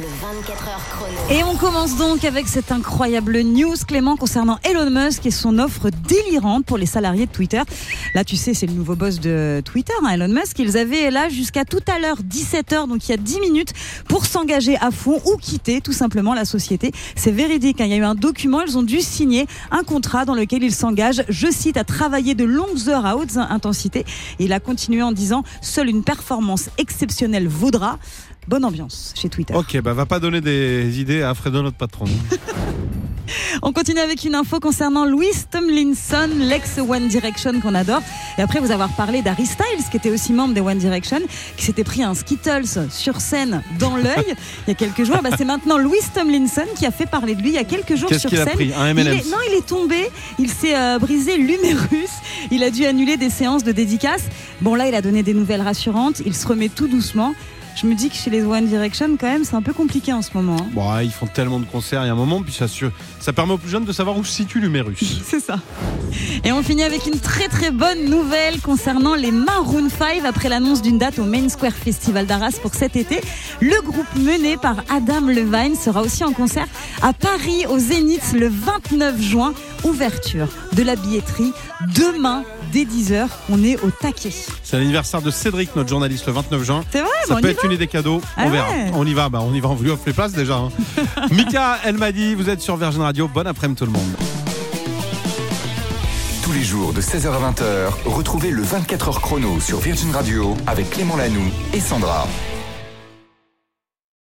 Le 24 heures chrono. Et on commence donc avec cette incroyable news, Clément, concernant Elon Musk et son offre délirante pour les salariés de Twitter. Là, tu sais, c'est le nouveau boss de Twitter, hein, Elon Musk. Ils avaient là jusqu'à tout à l'heure, 17h, donc il y a 10 minutes, pour s'engager à fond ou quitter tout simplement la société. C'est véridique, hein. il y a eu un document, ils ont dû signer un contrat dans lequel ils s'engagent, je cite, à travailler de longues heures à haute intensité. Il a continué en disant, seule une performance exceptionnelle vaudra. Bonne ambiance chez Twitter. Ok, bah va pas donner des idées à Fredo, notre patron. On continue avec une info concernant Louis Tomlinson, l'ex One Direction qu'on adore. Et après vous avoir parlé d'Harry Styles, qui était aussi membre des One Direction, qui s'était pris un Skittles sur scène dans l'œil il y a quelques jours. Bah, c'est maintenant Louis Tomlinson qui a fait parler de lui il y a quelques jours Qu'est-ce sur qu'il a scène. pris Un Il est- non, il est tombé, il s'est euh, brisé l'humérus, il a dû annuler des séances de dédicaces. Bon là, il a donné des nouvelles rassurantes, il se remet tout doucement. Je me dis que chez les One Direction, quand même, c'est un peu compliqué en ce moment. hein. Bon, ouais, ils font tellement de concerts, il y a un moment, puis ça, ça permet aux plus jeunes de savoir où se situe l'humérus. C'est ça. Et on finit avec une très très bonne nouvelle concernant les Maroon 5 après l'annonce d'une date au Main Square Festival d'Arras pour cet été. Le groupe mené par Adam Levine sera aussi en concert à Paris au Zénith le 29 juin. Ouverture de la billetterie demain dès 10h. On est au taquet. C'est l'anniversaire de Cédric, notre journaliste, le 29 juin. C'est vrai, Ça peut être une idée cadeau, Ah on verra. ouais. On y va, bah on y va, on lui offre les places déjà. hein. Mika, elle m'a dit, vous êtes sur Virgin Radio, bon après-midi tout le monde. Tous les jours de 16h à 20h, retrouvez le 24h chrono sur Virgin Radio avec Clément Lanoux et Sandra.